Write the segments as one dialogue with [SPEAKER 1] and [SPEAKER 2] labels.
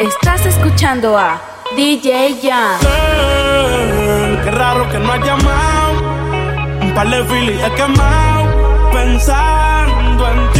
[SPEAKER 1] Estás escuchando a DJ Jan.
[SPEAKER 2] qué raro que no ha llamado. Un par de filis he quemado. Pensando en ti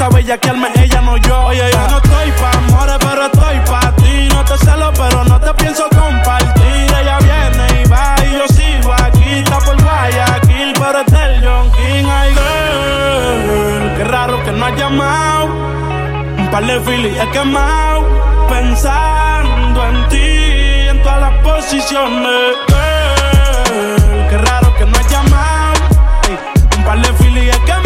[SPEAKER 2] a bellaquearme, ella no yo. Oye, yo no estoy pa' amores, pero estoy pa' ti. No te celo, pero no te pienso compartir. Ella viene y va y yo sigo aquí. Está por Guayaquil, pero es del John King. Girl, qué raro que no has llamado. Un par de filis he quemado. Pensando en ti, en todas las posiciones. Girl, qué raro que no has llamado. un par de filis he quemado.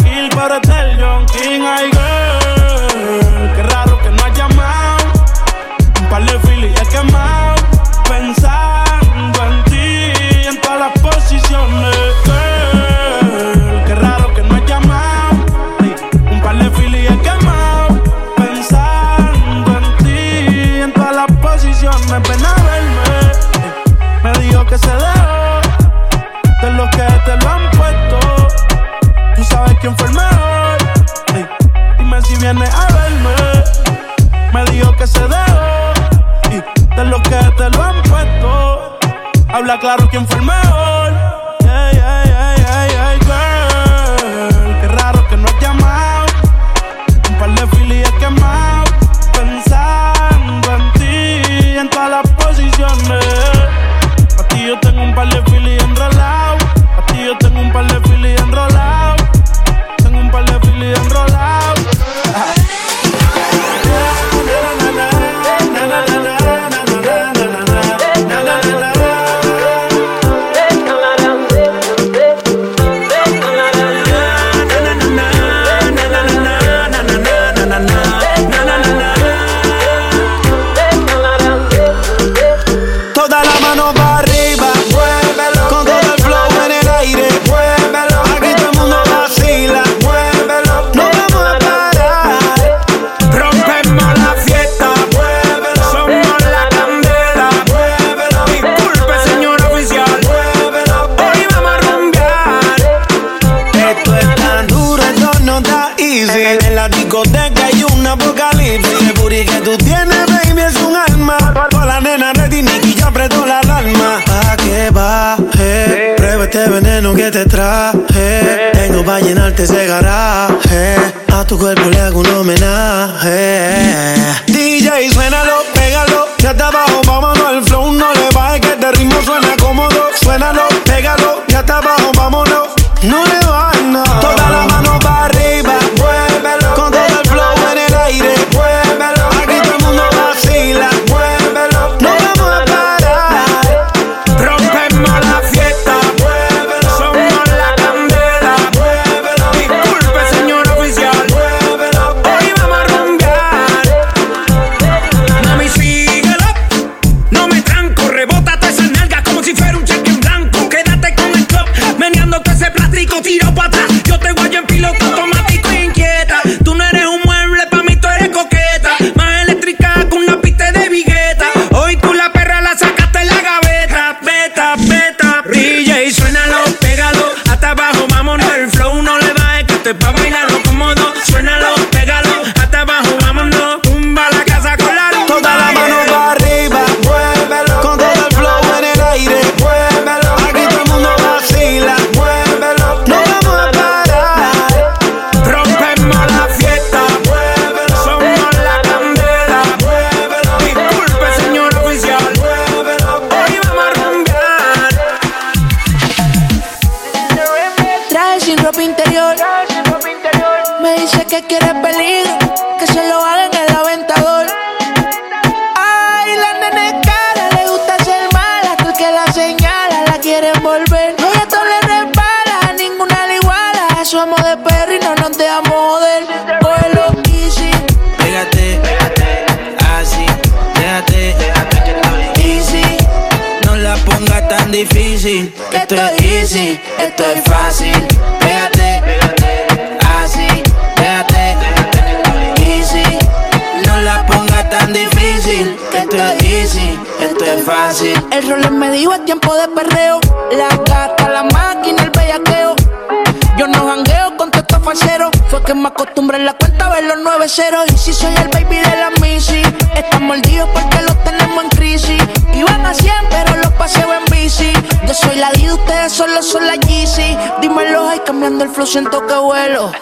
[SPEAKER 2] pero es del John King. Ay, girl, claro quién fue
[SPEAKER 3] Dímelo, ay, cambiando el flow, siento que vuelo.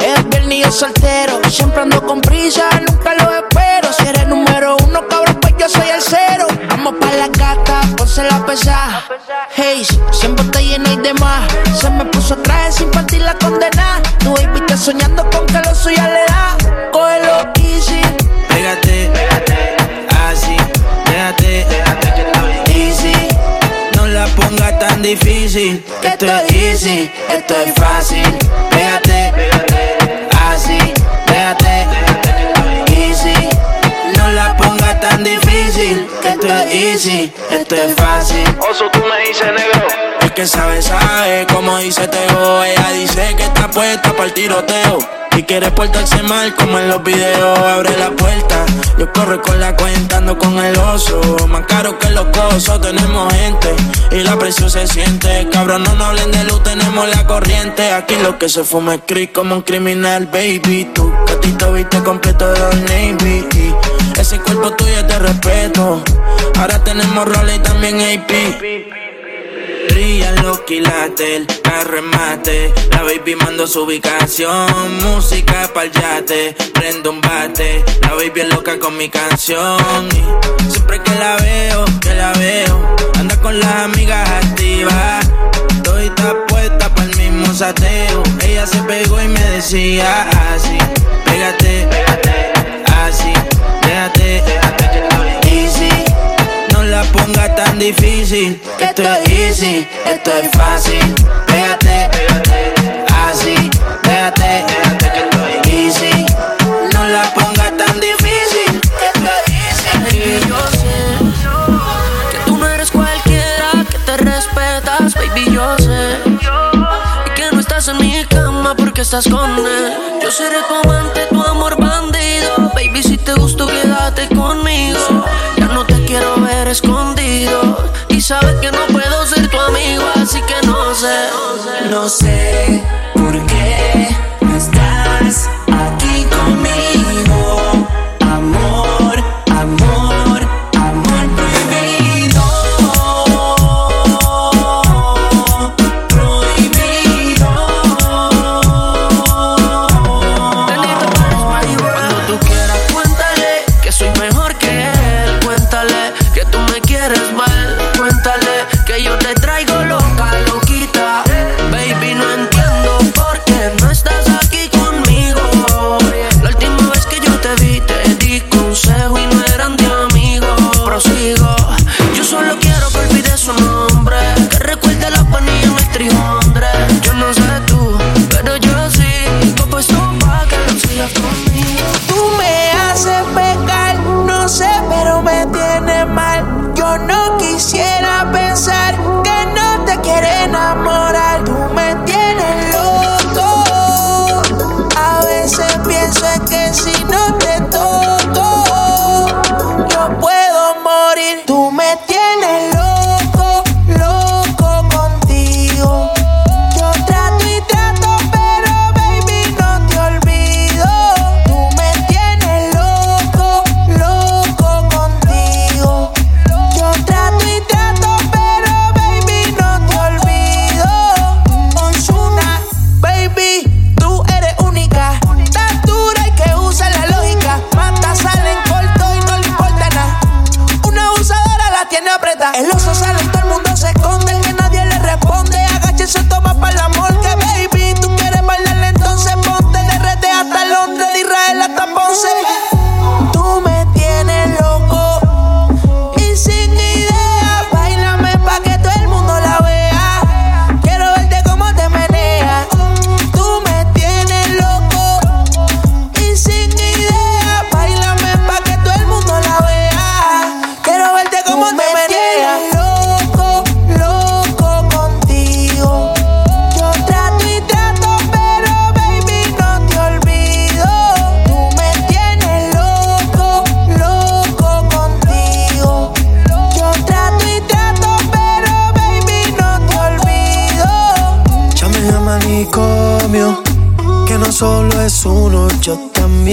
[SPEAKER 3] Es viernes y yo soltero. Siempre ando con prisa, nunca lo espero. Si eres número uno, cabrón, pues yo soy el cero. Vamos pa' la gata, ponse la pesa. Hey, siempre te lleno y demás. Se me puso traje sin partir la condena. Tu baby está soñando con que lo suya le da. Cógelo easy.
[SPEAKER 4] Pégate, pégate, pongas tan difícil. Esto es easy, esto es fácil. Pégate, pégate, así, déjate, easy. No la pongas tan difícil. Esto es easy, esto es fácil.
[SPEAKER 2] Oso, tú me dices negro.
[SPEAKER 4] El que sabe, sabe, como dice Teo. Ella dice que está puesta para el tiroteo. Y quiere portarse mal como en los videos. Abre la puerta, yo corro con la cuenta, ando con el oso. Más caro que los cosos, tenemos gente. Y la presión se siente. Cabrón, no nos hablen de luz, tenemos la corriente. Aquí lo que se fuma es creep como un criminal, baby. Tu gatito viste completo de Navy. Ese cuerpo tuyo es de respeto. Ahora tenemos roles y también AP. Brillan los quilates, la remate. La baby mando su ubicación. Música pa'l yate, prendo un bate. La baby es loca con mi canción. Y siempre que la veo, que la veo, anda con las amigas activas. Estoy puesta pa'l mismo sateo. Ella se pegó y me decía así: Pégate, pégate, easy. No la pongas tan difícil. Esto es easy, esto es fácil. Pégate, pégate, así, déjate, easy. No la pongas tan difícil. Esto es easy.
[SPEAKER 5] Yo sé que tú no eres cualquiera, que te respetas, baby, yo sé. Y que no estás en mi cama porque estás con él. Yo seré tu amante, tu amor bandido. Baby, si te gusto, quédate No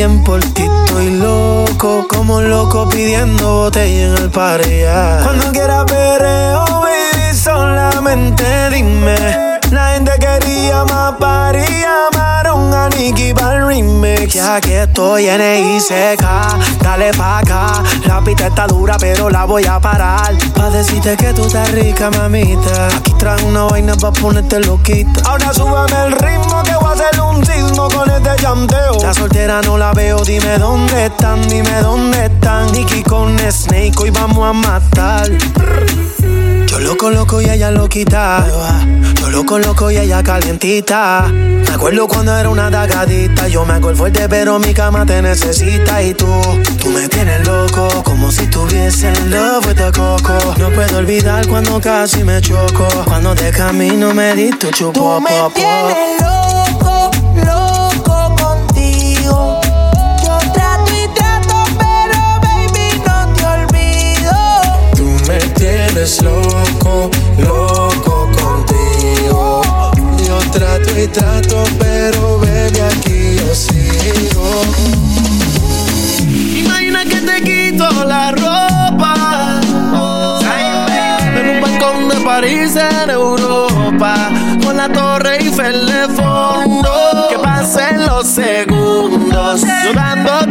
[SPEAKER 6] también por ti estoy loco, como loco pidiendo botella en el pareja. Cuando quieras perreo, baby, solamente dime. La gente quería más para llamaron a Nicky para remix. Ya que estoy en ICK, dale pa' acá. La pista está dura, pero la voy a parar. Pa' decirte que tú estás rica, mamita. Aquí trae una vaina pa' ponerte loquita. Ahora súbame el ritmo sismo con este llanteo. La soltera no la veo, dime dónde están, dime dónde están. Nicky con Snake, hoy vamos a matar. Yo lo coloco y ella lo quita. Yo lo coloco y ella calientita. Me acuerdo cuando era una dagadita. Yo me hago el fuerte, pero mi cama te necesita. Y tú, tú me tienes loco. Como si tuviese en love with the coco. No puedo olvidar cuando casi me choco. Cuando de camino me di tu chupo,
[SPEAKER 7] Tú me tienes loco,
[SPEAKER 6] tienes loco, loco contigo. Yo trato y trato, pero baby aquí yo sigo.
[SPEAKER 8] Imagina que te quito la ropa. En un balcón de París en Europa. Con la torre Eiffel de fondo. Que pasen los segundos. Sudándote hasta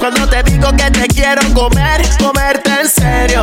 [SPEAKER 8] Cuando te digo que te quiero comer, comerte en serio.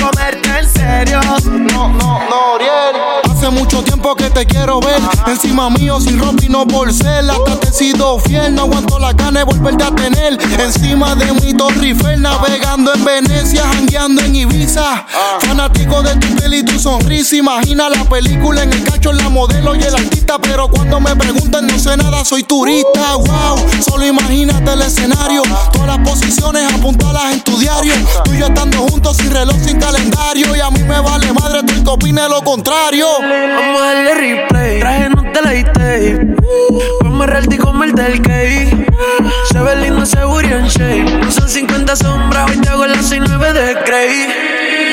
[SPEAKER 8] Comerte en serio. No, no, no, Oriel.
[SPEAKER 9] Hace mucho tiempo que te quiero ver. Encima mío sin ropa y no por ser. Hasta te he sido fiel, no aguanto la gana de volverte a tener. Encima de mi Torre Eiffel Navegando en Venecia, jangueando en Ibiza. Fanático de tu piel y tu sonrisa. Imagina la película en el cacho, la modelo y el artista. Pero cuando me preguntan no sé nada, soy turista. Wow, solo imagínate el escenario. Todas las posiciones apuntalas en tu diario. Tú y yo estando juntos sin reloj, sin calendario. Y a mí me vale madre, tú que opines lo contrario
[SPEAKER 5] Vamos a darle replay. Traje no te la tape. Vamos a relte y el cake. Se ve lindo booty en shape. Son 50 sombras, hoy te hago las 69 de Grey.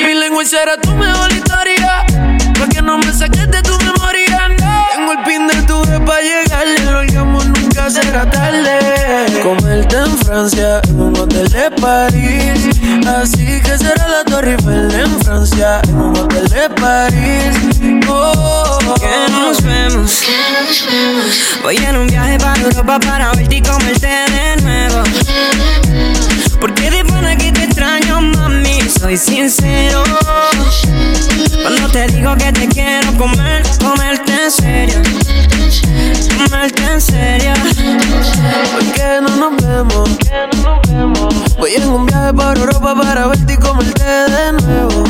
[SPEAKER 5] Mi lengua será tu mejor historia. Pa' que no me saques de tu memoria. Tengo el pin de tu vez pa' llegarle. El será tarde. Comerte en Francia, en un hotel de París. Así que será la Torre Eiffel en Francia, en un hotel de París. Oh,
[SPEAKER 10] Que nos vemos. Voy en un viaje para Europa para verte y comerte de nuevo. Porque de pana que te extraño, mami, soy sincero. Cuando te digo que te quiero comer, comerte en serio. Comerte en serio.
[SPEAKER 5] ¿Por qué no nos vemos? Voy en un viaje para Europa para verte y comerte de nuevo.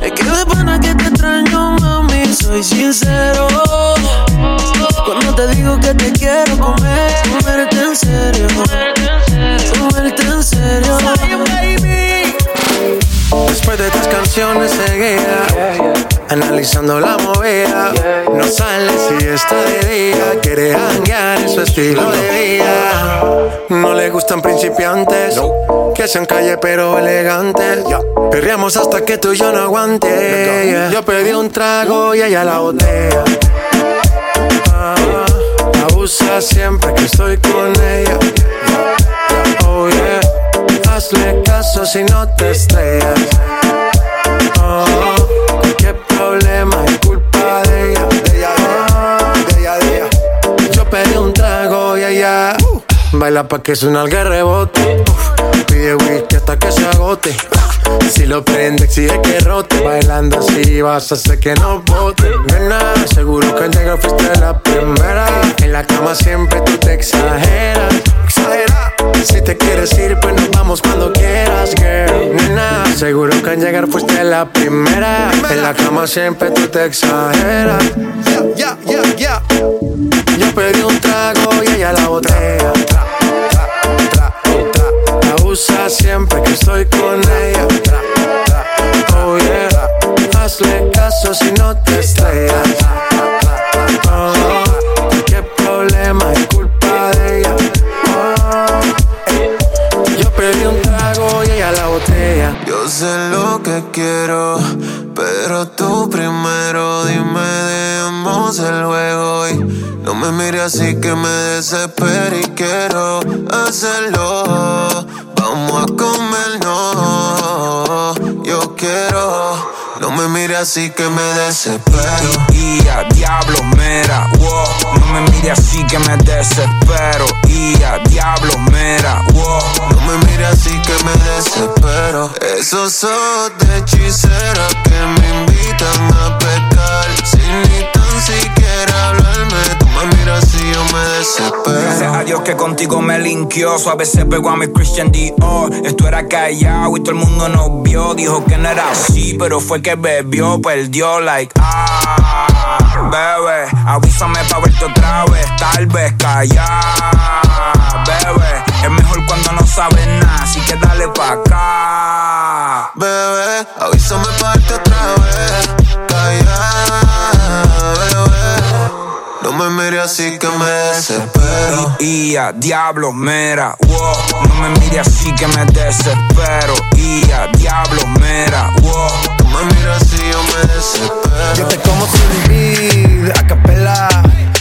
[SPEAKER 5] Es que de pana que te extraño, mami, soy sincero. Cuando te digo que te quiero comer, comerte en serio. Comerte en serio.
[SPEAKER 6] Después de estas canciones seguía Analizando la movida. No sale si está de día Quiere hanguear en su estilo de vida. No le gustan principiantes Que sean calle pero elegantes. Perreamos hasta que tú y yo no aguante. Yo pedí un trago y ella la botella Ah, Abusa siempre que estoy con ella. Oh yeah Hazle caso si no te estrellas. Oh, qué problema es culpa de ella. De ella, de ella, de ella. Yo pedí un trago y ella uh, baila pa' que suena el rebote. Uf, pide whisky hasta que se agote. Si lo prende, exige que rote. Bailando así vas a hacer que no bote. Nena, seguro que el negro fuiste la primera. En la cama siempre tú te exageras. Exageras.
[SPEAKER 11] Si te quieres ir, pues nos vamos cuando quieras, girl. Nena, seguro que al llegar fuiste la primera. En la cama siempre tú te exageras. Yeah, yeah, yeah, Yo pedí un trago y ella la botella. La usa siempre que estoy con ella. Oh yeah, hazle caso si no te estrellas. Oh, qué problema Yo
[SPEAKER 12] sé lo que quiero, pero tú primero dime, demos el juego y no me mires así que me desespero y quiero hacerlo. Vamos a comer, no, yo quiero. No me mires así que me desespero.
[SPEAKER 13] Y a diablo, mera. No me mires así que me desespero. Y a diablo, mera, wow.
[SPEAKER 12] No me mires así que me desespero. Esos ojos de hechicera que me invitan a pecar. Sin ni tan siquiera hablarme. Tú me miras así yo me desespero.
[SPEAKER 13] Gracias a Dios que contigo me linkió. Suave se pegó a mi Christian Dior. Esto era callado y todo el mundo nos vio. Dijo que no era así, pero fue que bebió, perdió, like, ah, avísame pa' verte otra vez, tal vez callar, bebé, es mejor cuando no sabes nada, así que dale pa' acá,
[SPEAKER 12] bebé, avísame pa' verte otra vez, callar, bebé, no me mires así que me desespero.
[SPEAKER 13] Y, a diablo, mera, wow. No me mires así que me desespero. Y a diablo, mera, wow.
[SPEAKER 12] Me mires así, yo me desespero.
[SPEAKER 11] Yo te como sin vid, a capela.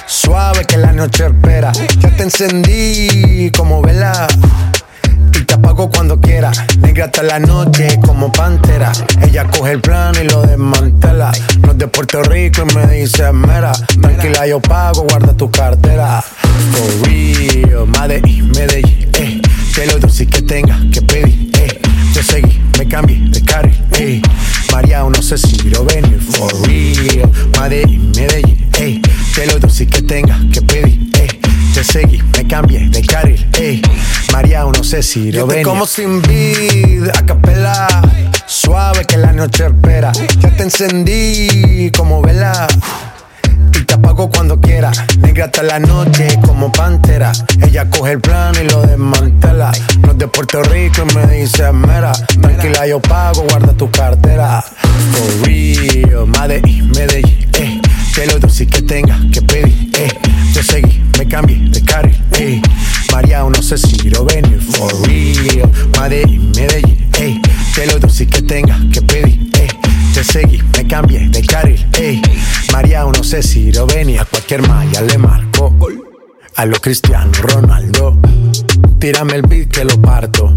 [SPEAKER 11] Suave que la noche espera. Ya te encendí como vela y te apago cuando quiera. Negra hasta la noche como pantera. Ella coge el plano y lo desmantela. No es de Puerto Rico y me dice mera. Tranquila, yo pago, guarda tu cartera. For real, Medellín, Medellín, eh. Que lo dulce que tenga que pedir, eh. Te seguí, me cambié de carril, eh. María, no sé si quiero venir. For real, Medellín, Medellín, eh. Que lo dulce que tenga que pedir, eh. Te seguí, me cambié de carril, eh. María, no sé si lo ven. como sin vid, a capela. Suave que la noche espera. Ya te encendí como vela. Y te apago cuando quiera. Negra hasta la noche como pantera. Ella coge el plano y lo desmantela. No es de Puerto Rico y me dice mera. Tranquila, yo pago, guarda tu cartera. For real, Medellín, Medellín, eh. Que lo dulce que tenga que pedir, eh. Te seguí, me cambié de carril, eh. María, no sé si quiero venir for real. Medellín, Medellín, ey. Que lo dulce que tenga que pedir, ey. Te seguí, me cambié de sé si quiero venir. A cualquier malla le marco. A lo Cristiano Ronaldo. Tírame el beat que lo parto.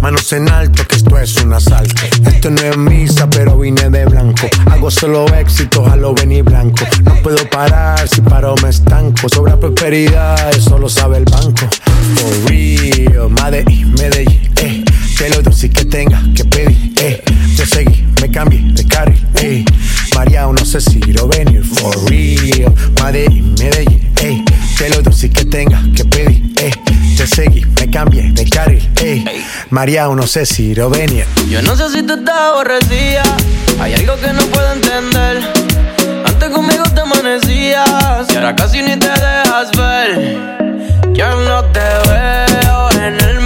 [SPEAKER 11] Manos en alto, que esto es un asalto. Esto no es misa, pero vine de blanco. Hago solo éxitos a lo venir blanco. No puedo parar, si paro me estanco. Sobra prosperidad, eso lo sabe el banco. For real, Medellín, Medellín, eh. Que lo dulce que tenga que pedir, eh. Te seguí, me cambié de carril, eh. María, no sé si quiero venir. For real, Medellín, Medellín, eh. Que lo dulce que tenga que pedir, eh. Te seguí, me cambié de carril, eh. María, no sé si quiero venir.
[SPEAKER 14] Yo no sé si tú estás aborrecida. Hay algo que no puedo entender. Antes conmigo te amanecías y ahora casi ni te dejas ver. Ya no te veo en el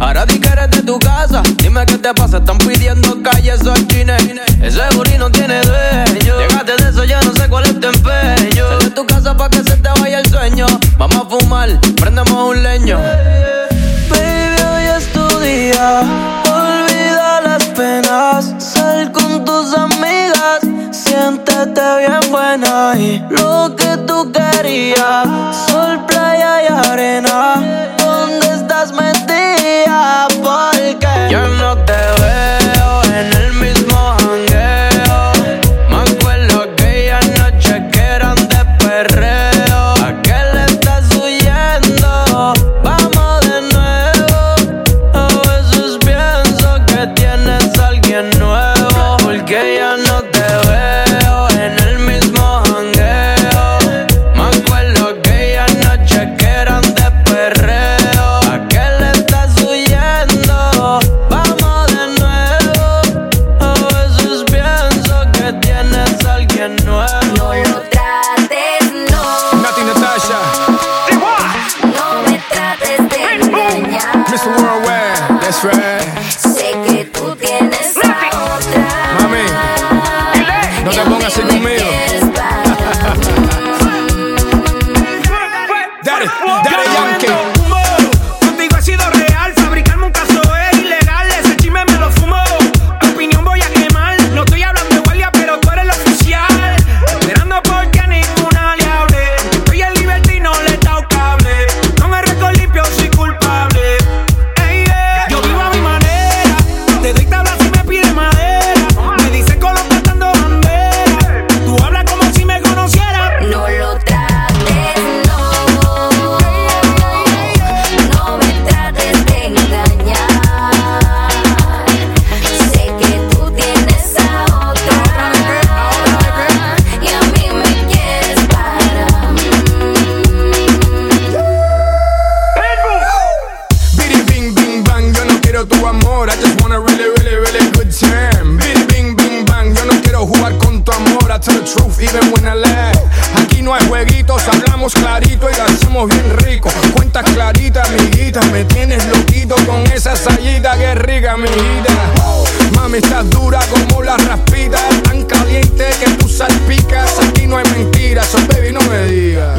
[SPEAKER 14] Ahora di que eres de tu casa. Dime qué te pasa, están pidiendo calle esos chines. Ese booty no tiene dueño. Llegaste de eso, ya no sé cuál es tu empeño. Sal de tu casa pa' que se te vaya el sueño. Vamos a fumar, prendemos un leño. Baby, hoy es tu día. Olvida las penas. Sal con
[SPEAKER 15] tus amigas. Siéntete bien buena y
[SPEAKER 5] lo que tú
[SPEAKER 16] querías amistad dura como las raspitas, tan caliente que tú salpicas. Aquí no hay mentiras, so baby no me digas.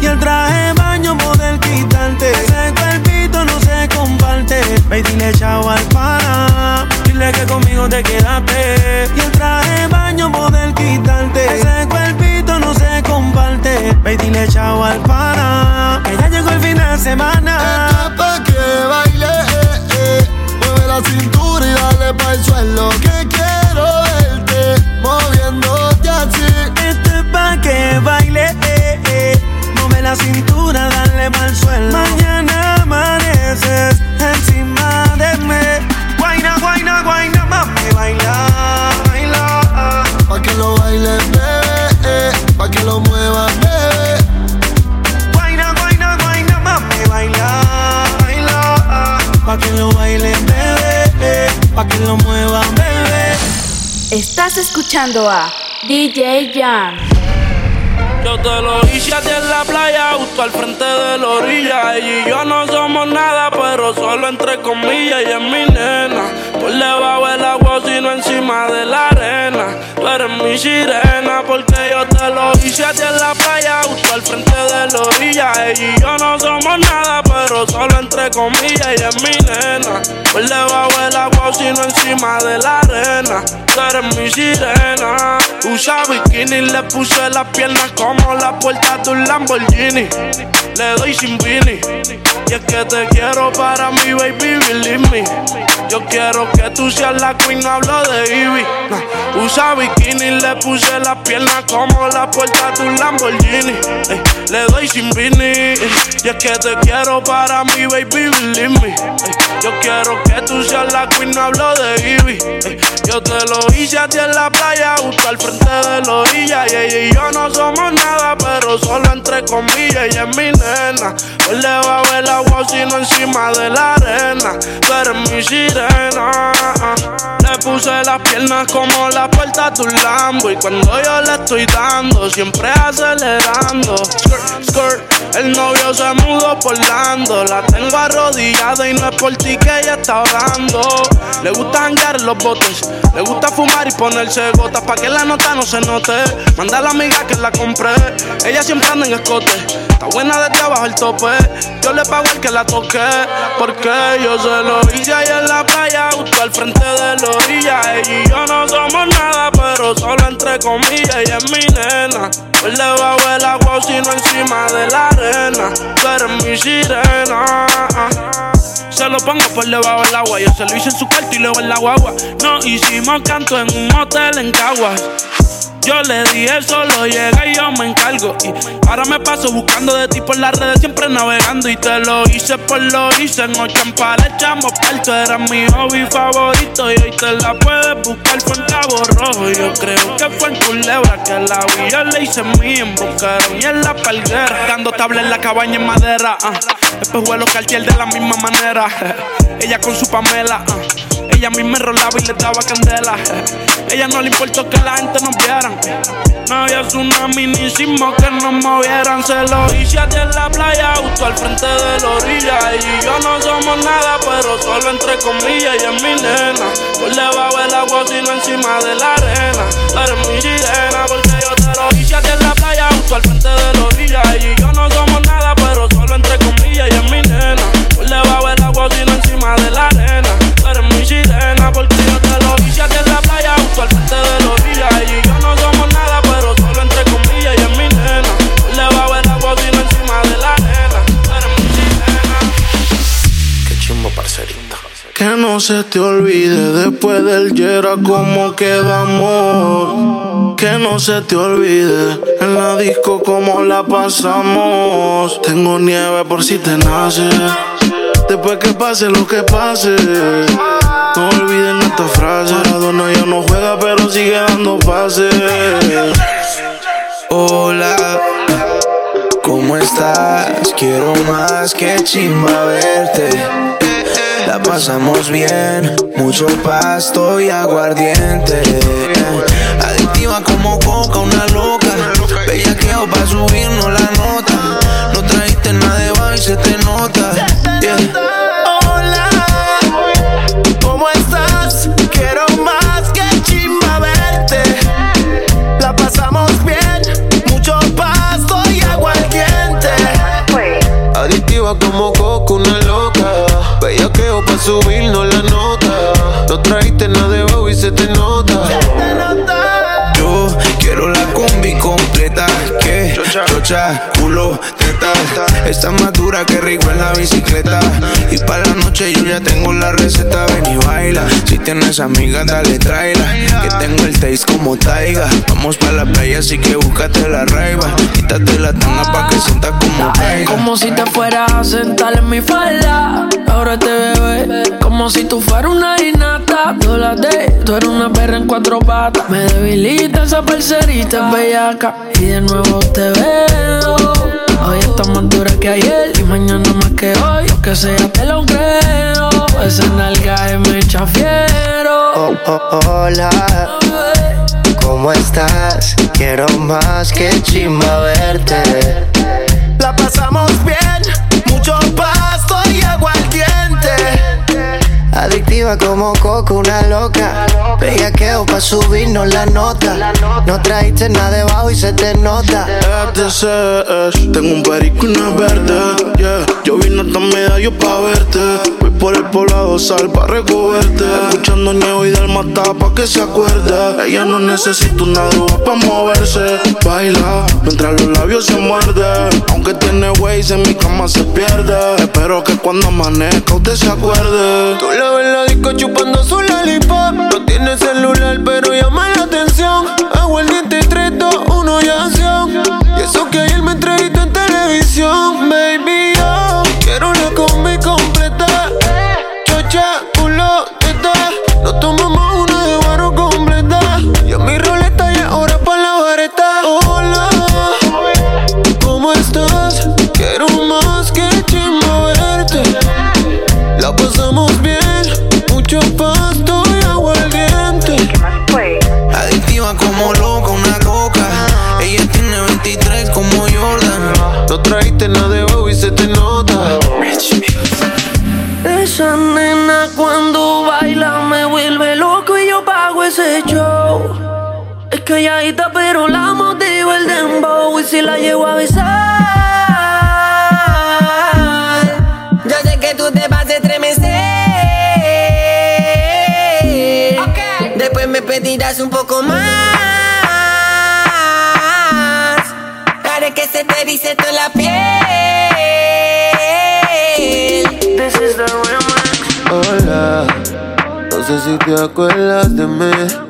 [SPEAKER 5] Y el
[SPEAKER 17] traje de baño poder quitarte. Ese cuerpito no se comparte. Ve dile chao al pana. Dile que conmigo te quedaste. Y el traje baño poder quitarte. Ese cuerpito no se comparte. Ve dile chao al pana. Que llegó el fin de semana.
[SPEAKER 12] Esto es pa' que baile, eh, eh. Mueve la cintura y dale pa' el suelo.
[SPEAKER 17] La cintura, dale pa'l suelo. Mañana amaneces encima de mí. Guaina, guaina, guaina, mami, baila, baila.
[SPEAKER 12] Pa' que lo bailes, bebé, eh. Pa' que lo muevas, bebé.
[SPEAKER 17] Guaina, guaina, guaina, mami, baila, baila. Pa' que lo bailen, bebé, eh. pa' que lo muevan, bebé.
[SPEAKER 1] Estás escuchando a DJ Jan.
[SPEAKER 2] Yo te lo hice a ti en la playa, justo al frente de la orilla. Ella y yo no somos nada, pero solo entre comillas. Y es mi nena, por debajo del agua, sino encima de la arena. Tú eres mi sirena, porque yo te lo hice a ti en la playa, justo al frente de la orilla. Ella y yo no somos nada, pero solo entre comillas. Y es mi nena, por debajo del agua, sino encima de la arena. Tú eres mi sirena. Usa bikini, le puse las piernas como la puerta de un Lamborghini. Le doy sin. Y es que te quiero para mi baby, believe me. Yo quiero que tú seas la queen, no hablo de Ivy. Nah. Usa bikini, le puse las piernas como la puerta de un Lamborghini. Ey, le doy sin vini. Ey, y es que te quiero para mi baby, believe me. Ey, yo quiero que tú seas la queen, hablo de Ivy. Yo te lo hice a ti en la playa, justo al frente de la orilla. Y ella y yo no somos nada, pero solo entre comillas. Ella es mi nena. Por debajo del agua, sino encima de la arena. Eres mi sirena. Le puse las piernas como la puerta de un Lambo. Y cuando yo le estoy dando, siempre acelerando. Skirt, skirt. El novio se mudó por Lando. La tengo arrodillada y no es por ti que ella está orando. Le gusta janguear en los botes. Le gusta fumar y ponerse gotas pa' que la nota no se note. Manda a la amiga que la compré. Ella siempre anda en escote. Está buena desde abajo el tope. Yo le pago al que la toque. Porque yo se lo hice ahí en la playa, justo al frente de la orilla. Ella y yo no somos nada, pero solo entre comillas. Ella es mi nena. Por debajo del agua, sino encima de la arena. Tú eres mi sirena. Se lo pongo por debajo del agua. Yo se lo hice en su cuarto y luego en la guagua. No hicimos canto en un hotel en Caguas. Yo le dije solo llega y yo me encargo. Y ahora me paso buscando de ti por las redes, siempre navegando. Y te lo hice por lo hice. En Ochampa le echamos parto. Era mi hobby favorito. Y hoy te la puedes buscar. Fue en Cabo Rojo. Yo creo que fue en Culebra que la vi. Yo le hice mi en y en la palguera. Dando tabla en la cabaña en madera. Uh. Espejuelos Cartier de la misma manera. Ella con su Pamela. uh. Ella a mí me rolaba y le daba candela. Ella no le importó que la gente nos vieran. No había tsunami ni sismo que nos movieran. Se lo hice a en la playa, justo al frente de la orilla. Y yo no somos nada, pero solo entre comillas. Ella es mi nena. Por debajo del agua, sino encima de la arena. Tú eres mi sirena, porque yo te lo hice a en la playa, justo al frente de la orilla. Y yo no somos nada, pero solo entre comillas. Ella es mi nena. Por debajo del agua, sino encima de la arena. Porque yo te lo hice a ti en la playa, justo al frente de la orilla. Ella y yo no somos nada, pero solo entre comillas. Ella es mi nena. Por debajo del agua, sino encima de la. Tú eres mi sirena.
[SPEAKER 6] Qué chimbo, parcerita.
[SPEAKER 17] Que no se te olvide después del Yera cómo quedamos. Que no se te olvide en la disco cómo la pasamos. Tengo nieve por si te nace. Después que pase lo que pase. No olviden esta frase. Maradona ya no juega, pero sigue dando pases.
[SPEAKER 4] Hola, ¿cómo estás? Quiero más que chimba verte. La pasamos bien, mucho pasto y aguardiente. Adictiva como coca, una loca. Bellaqueo pa' subirnos la nota. No trajiste nada de baile, se te nota. Yeah.
[SPEAKER 17] ¿Cómo estás? Quiero más que chimba verte. La pasamos bien, mucho pasto y agua al diente.
[SPEAKER 12] Adictiva como coco, una loca. Bella Bellaqueo pa' subirnos la nota. No traiste nada de bobo y se te nota.
[SPEAKER 4] Completa. Que chocha, culo, teta. Está más dura que rico en la bicicleta. Y para la noche yo ya tengo la receta. Ven y baila. Si tienes amigas, dale, tráela. Que tengo el taste como taiga. Vamos para la playa, así que búscate la raiva. Quítate la tanga pa' que sientas como caiga.
[SPEAKER 5] Como si te fueras a sentar en mi falda. Ahora te bebé. Como si tú fueras una inata. Dólate, tú eres una perra en cuatro patas. Me debilita esa parcerita bellaca. Y de nuevo te veo. Hoy está más dura que ayer. Y mañana más que hoy. Lo que sea te lo creo. Esa nalga es me fiero.
[SPEAKER 8] Oh, oh, hola, ¿cómo estás? Quiero más que chimba verte.
[SPEAKER 17] La pasamos bien,
[SPEAKER 8] Adictiva como coco, una loca. Bellaqueo pa' subirnos la nota. No trajiste nada debajo y se te nota.
[SPEAKER 18] ETCS, tengo un perico y una verde, yeah. Yo vine hasta medallo pa' verte. Voy por el poblado sal pa' recogerte. Escuchando Neo y del mata pa' que se acuerde. Ella no necesita una droga pa' moverse. Baila mientras los labios se muerden. Aunque tiene ways en mi cama se pierde. Espero que cuando amanezca usted se acuerde.
[SPEAKER 12] La ves en la disco chupando su lollipop. No tiene celular, pero llama la atención. Aguardiente 3, 2, 1 y acción. Y eso que ayer me entrevistó en televisión. Baby,
[SPEAKER 5] calladita pero la motiva el dembow y si la llevo a besar.
[SPEAKER 19] Yo sé que tú te vas a estremecer. Después me pedirás un poco más. Haré que se te dice toda la piel.
[SPEAKER 5] This is the
[SPEAKER 12] Hola, no sé si te acuerdas de mí.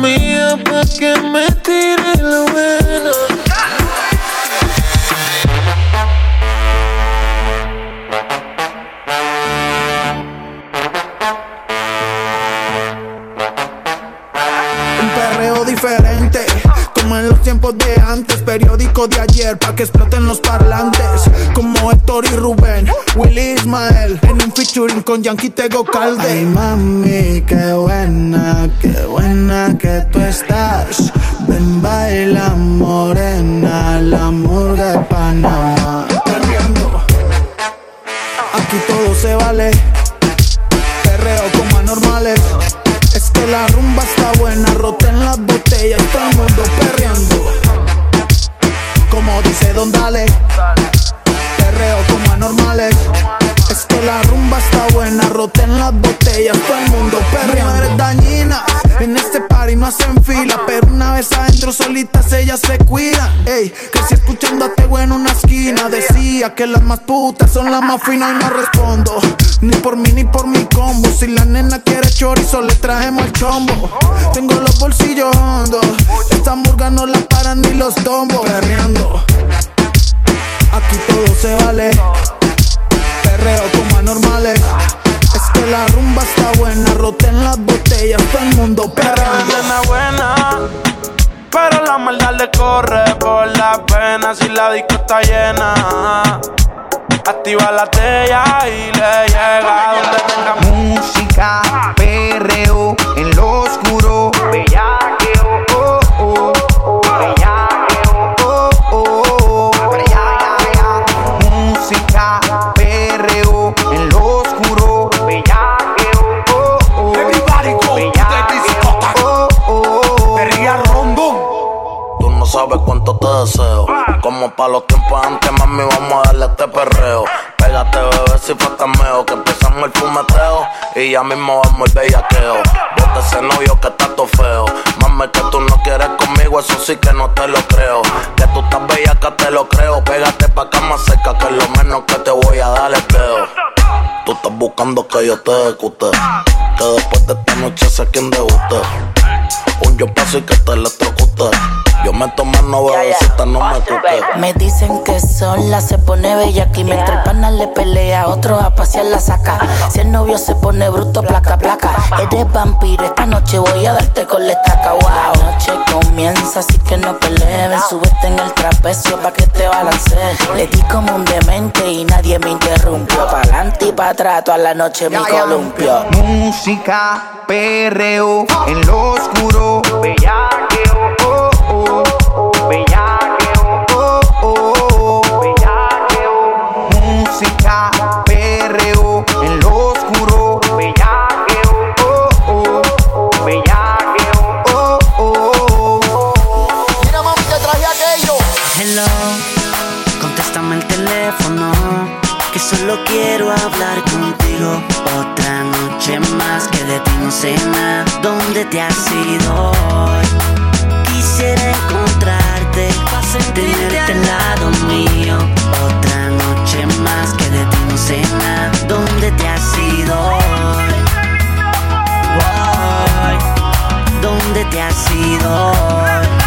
[SPEAKER 12] Amiga pa' que me tire la buena.
[SPEAKER 19] Con
[SPEAKER 20] Yankee Tego Calde. Ay, mami, qué buena, qué buena que tú estás. Ven, baila morena, la murga de Panamá. Aquí todo se vale. Perreo como anormales. Es que la rumba está buena, en las botellas todo el mundo solitas ellas se cuidan. Ey, que si escuchándote bueno en una esquina, decía que las más putas son las más finas y no respondo. Ni por mí ni por mi combo. Si la nena quiere chorizo, le trajemos el chombo. Tengo los bolsillos hondos. Esta hamburga no la paran ni los tombos. Perreando. Aquí todo se vale. Perreo como anormales. Es que la rumba está buena. Roten las botellas. Todo el mundo perreando.
[SPEAKER 2] nena buena. Pero la maldad le corre por la pena si la disco está llena. Activa la tella y le llega donde tenga
[SPEAKER 8] música, perreo en lo oscuro,
[SPEAKER 21] como pa' los tiempos antes, mami, vamos a darle este perreo. Pégate, bebé, si falta meo, que empezamos el fumeteo y ya mismo vamos el bellaqueo. Bota ese novio que está todo feo. Mami, que tú no quieres conmigo, eso sí que no te lo creo. Que tú estás bella, que te lo creo. Pégate pa' acá más cerca, que lo menos que te voy a dar es peo. Tú estás buscando que yo te ejecute. Que después de esta noche sé quién debuste. Un yo paso y que te electrocute. Yo me tomo no bebecita, no me cuque.
[SPEAKER 22] Me dicen que sola se pone bella aquí mientras el pana le pelea, otro a pasear la saca. Si el novio se pone bruto, placa, placa. Eres vampiro, esta noche voy a darte con la estaca, wow. La noche comienza, así que no peleen. Súbete en el trapecio pa' que te balancees. Le di como un demente y nadie me interrumpió. Pa' adelante y pa' atrás, toda la noche me columpio.
[SPEAKER 8] Música, perreo, en lo oscuro, bellaqueo,
[SPEAKER 23] ¿Dónde te has ido? Quisiera encontrarte, tenerte al lado mío. Otra noche más que de ti no sé nada. ¿Dónde te has ido ¿Dónde te has ido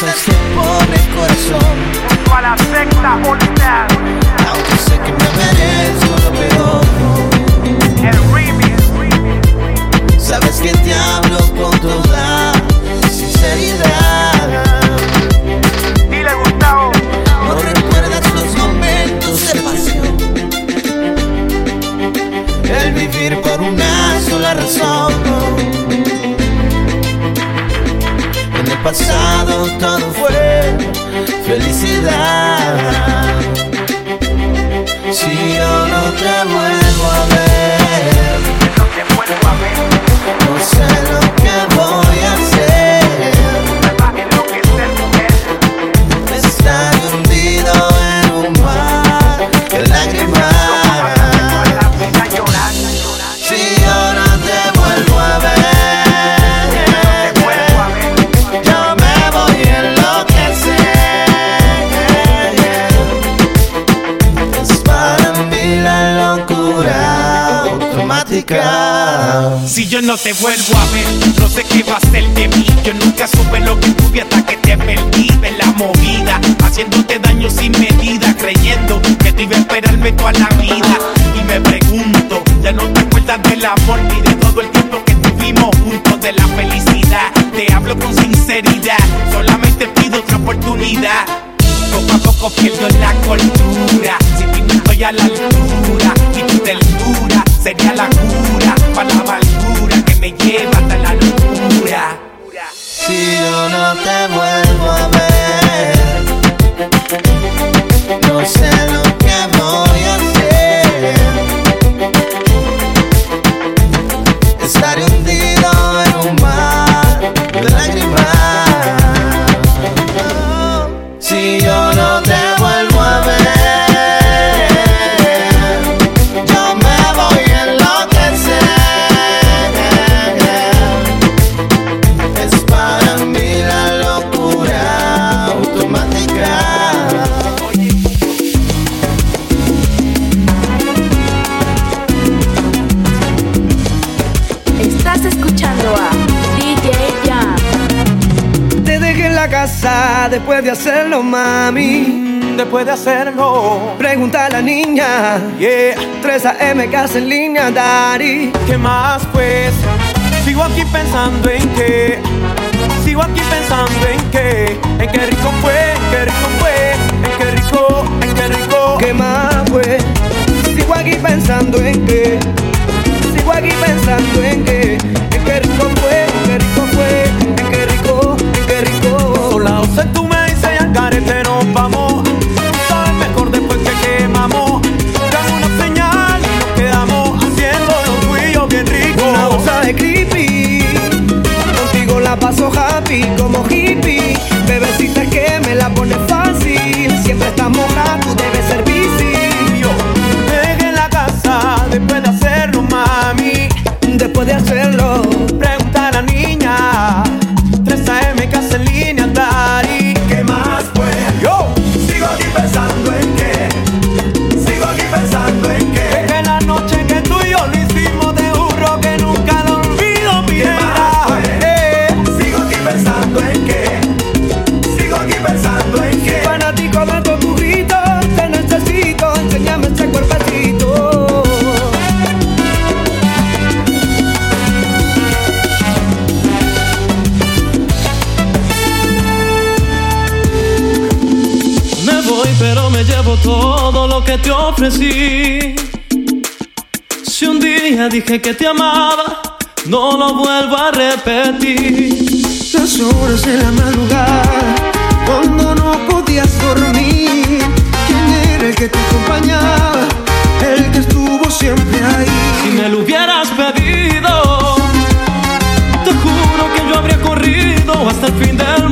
[SPEAKER 24] so it went wild. puede
[SPEAKER 25] hacerlo. Pregunta a la niña,
[SPEAKER 26] yeah.
[SPEAKER 25] 3 AM casa en línea, Dari.
[SPEAKER 26] ¿Qué más pues? Sigo aquí pensando en qué. Sigo aquí pensando en qué. En qué rico fue, en qué rico fue. En qué rico, en qué rico.
[SPEAKER 25] ¿Qué más
[SPEAKER 26] pues? Sigo aquí pensando en qué. Sigo aquí pensando en qué. que te ofrecí. Si un día dije que te amaba, no lo vuelvo a repetir.
[SPEAKER 25] Las horas de la madrugada, cuando no podías dormir, ¿quién era el que te acompañaba? El que estuvo siempre ahí.
[SPEAKER 26] Si me lo hubieras pedido, te juro que yo habría corrido hasta el fin del
[SPEAKER 16] mundo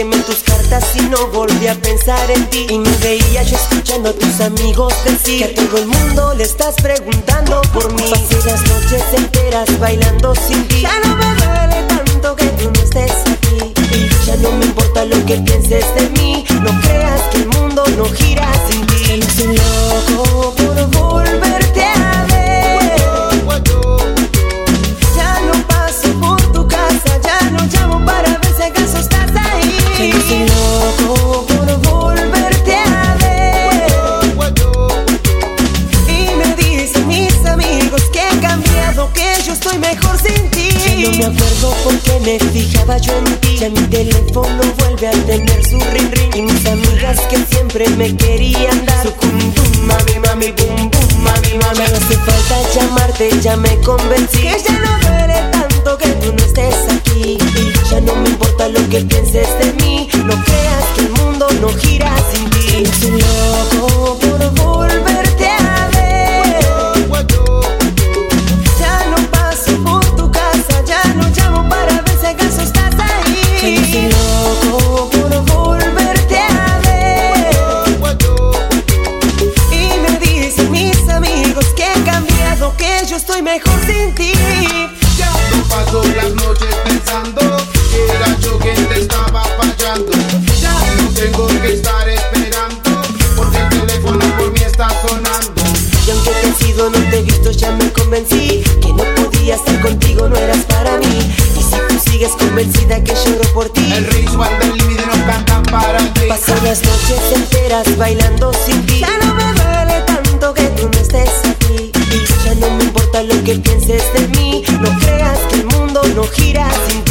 [SPEAKER 27] quemé tus cartas y no volví a pensar en ti. Y me veía yo escuchando a tus amigos decir que a todo el mundo le estás preguntando por mí. Pasé las noches enteras bailando sin ti. Ya no me duele tanto que tú no estés aquí. Y ya no me importa lo que pienses de mí. No creas que el mundo no gira sin ti. Me fijaba yo en ti. Ya mi teléfono vuelve a tener su ring ring. Y mis amigas que siempre me querían dar su cum bum, mami, mami, bum, bum, mami, mami. No hace falta llamarte, ya me convencí. Que ya no duele tanto que tú no estés aquí. Ya no me importa lo que pienses de mí. No creas que el mundo no gira sin ti. Sido, no te he visto, ya me convencí que no podía estar contigo, no eras para mí. Y si tú sigues convencida que lloro por ti,
[SPEAKER 28] El Juan del límite no canta para ti.
[SPEAKER 27] paso las noches enteras bailando sin ti. Ya no me duele tanto que tú no estés aquí. Y ya no me importa lo que pienses de mí. No creas que el mundo no gira sin ti.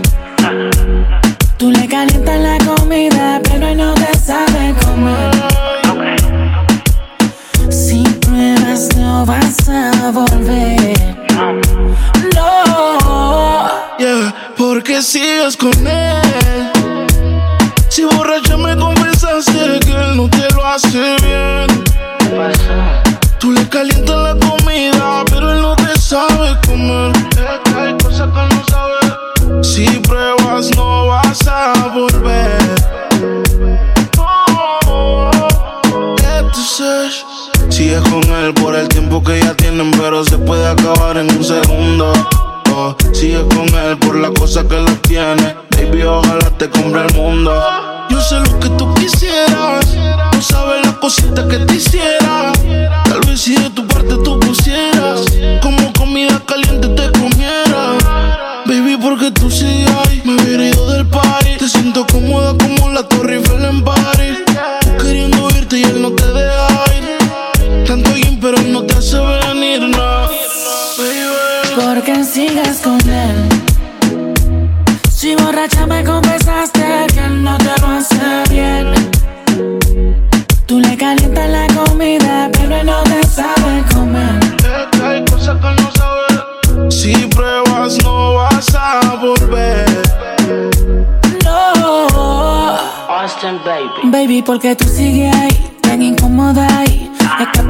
[SPEAKER 22] A volver. No.
[SPEAKER 18] Yeah, porque sigues con él. Si borracha me confesaste que él no te lo hace bien. Tú le calientas que ya tienen, pero se puede acabar en un segundo. Oh, sigues con él por la cosa que lo tiene. Baby, ojalá te compre el mundo. Yo sé lo que tú quisieras. No sabes las cositas que te hiciera. Tal vez si de tu parte tú pusieras. Como comida caliente él no te hace venir, no. Baby.
[SPEAKER 22] ¿Por qué sigues con él? Si borracha me confesaste que él no te lo hace bien. Tú le calientas la comida, pero él no te sabe comer.
[SPEAKER 18] Hay cosas que no sabe. Si pruebas, no vas a volver.
[SPEAKER 22] No.
[SPEAKER 5] Austin, baby.
[SPEAKER 22] Baby, porque tú sigues ahí, tan incómoda ahí.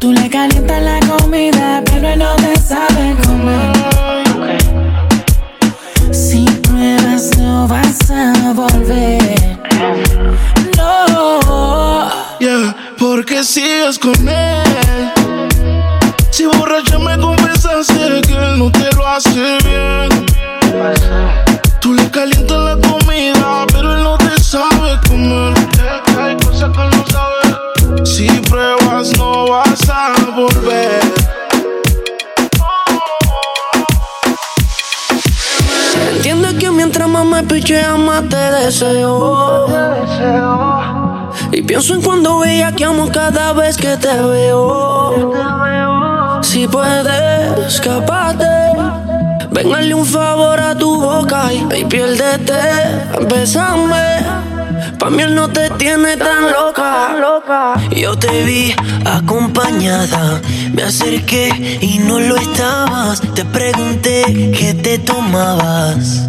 [SPEAKER 22] Tú le calientas la comida, pero él no te sabe comer. Si pruebas, no vas a volver. No.
[SPEAKER 18] Yeah, porque sigues con él. Si borracha me confesaste que él no te lo hace bien. Tú le calientas la comida,
[SPEAKER 5] pichea más deseo. Y pienso en cuando bellaqueamos cada vez que te veo. Si puedes escaparte, ven hazle un favor a tu boca y, piérdete. Bésame. Pa' mí él no te tiene tan loca. Yo te vi acompañada, me acerqué y no lo estabas. Te pregunté qué te tomabas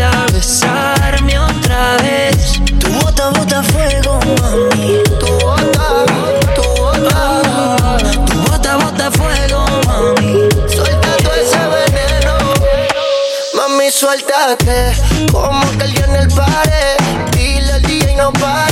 [SPEAKER 5] sorpresa. Besarme otra vez. Tu bota, bota fuego, mami. Tu bota, tu bota. Tu bota, bota fuego, mami.
[SPEAKER 12] Suelta todo ese veneno. Mami, suéltate. Como que en el pared. Dile al día y no pare.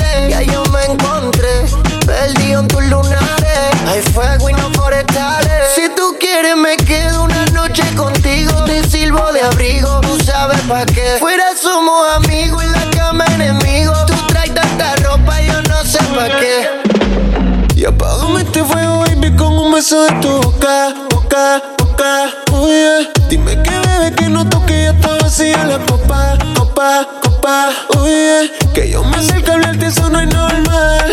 [SPEAKER 12] Pa' qué. Fuera somos amigos y la cama enemigos. Tú traes tanta ropa, yo no sé pa' qué. Y apágame este fuego, baby, con un beso de tu boca, boca, boca, oh yeah. Dime que bebe, que no toque, ya está vacía la copa, copa, copa, oh yeah. Que yo me acerque a hablarte, eso no es normal.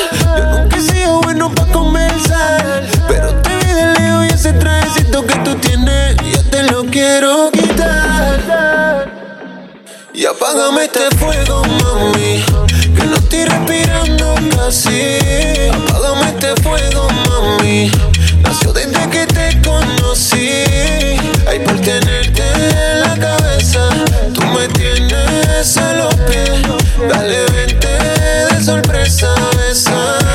[SPEAKER 12] Apágame este fuego, mami. Que no estoy respirando casi. Apágame este fuego, mami. Nació desde que te conocí. Ay, por tenerte en la cabeza. Tú me tienes a los pies. Dale, vente de sorpresa. Besarme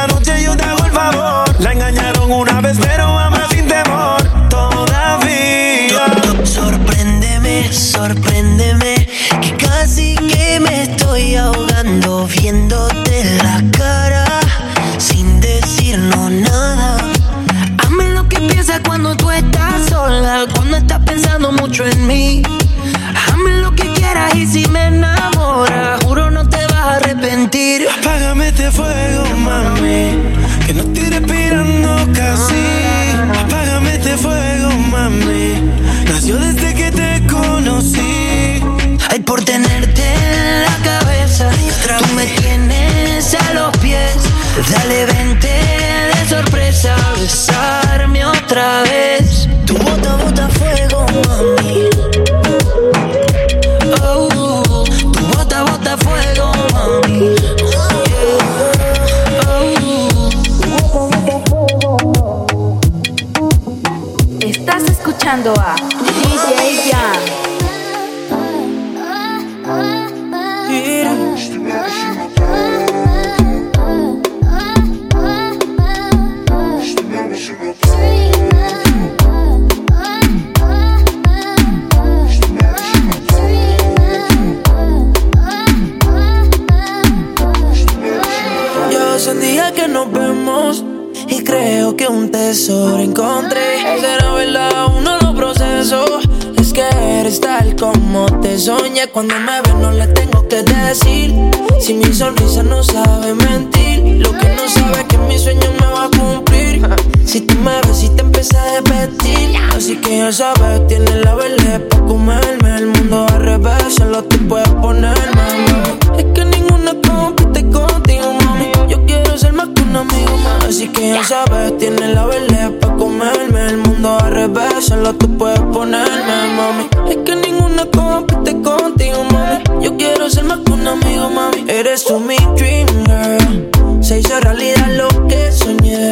[SPEAKER 5] Es que ninguna compite contigo, mami. Yo quiero ser más que un amigo, mami. Eres tú mi dream girl. Se hizo realidad lo que soñé.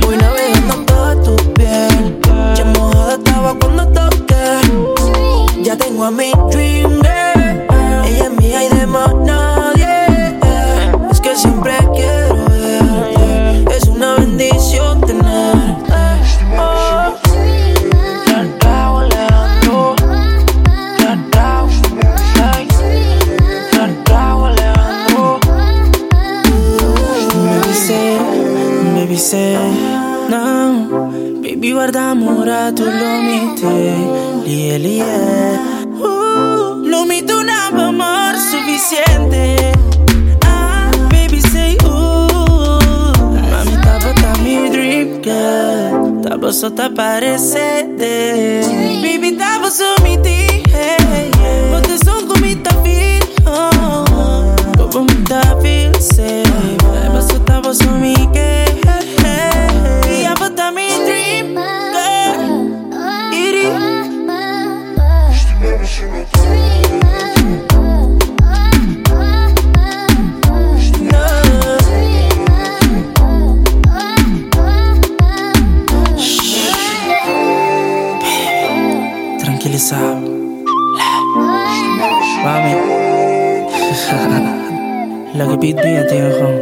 [SPEAKER 5] Voy navegando toda tu piel. Ya mojada estaba cuando toqué. Ya tengo a mi dream girl. Ella es mía y de más baby guarda amore tu lo mite Lie, lie uh, Lo mite un amor suficiente Ah, baby say uh Mami tapa ta mi dream girl Tapa sotto parece de Baby tapa su La que pide tiene Che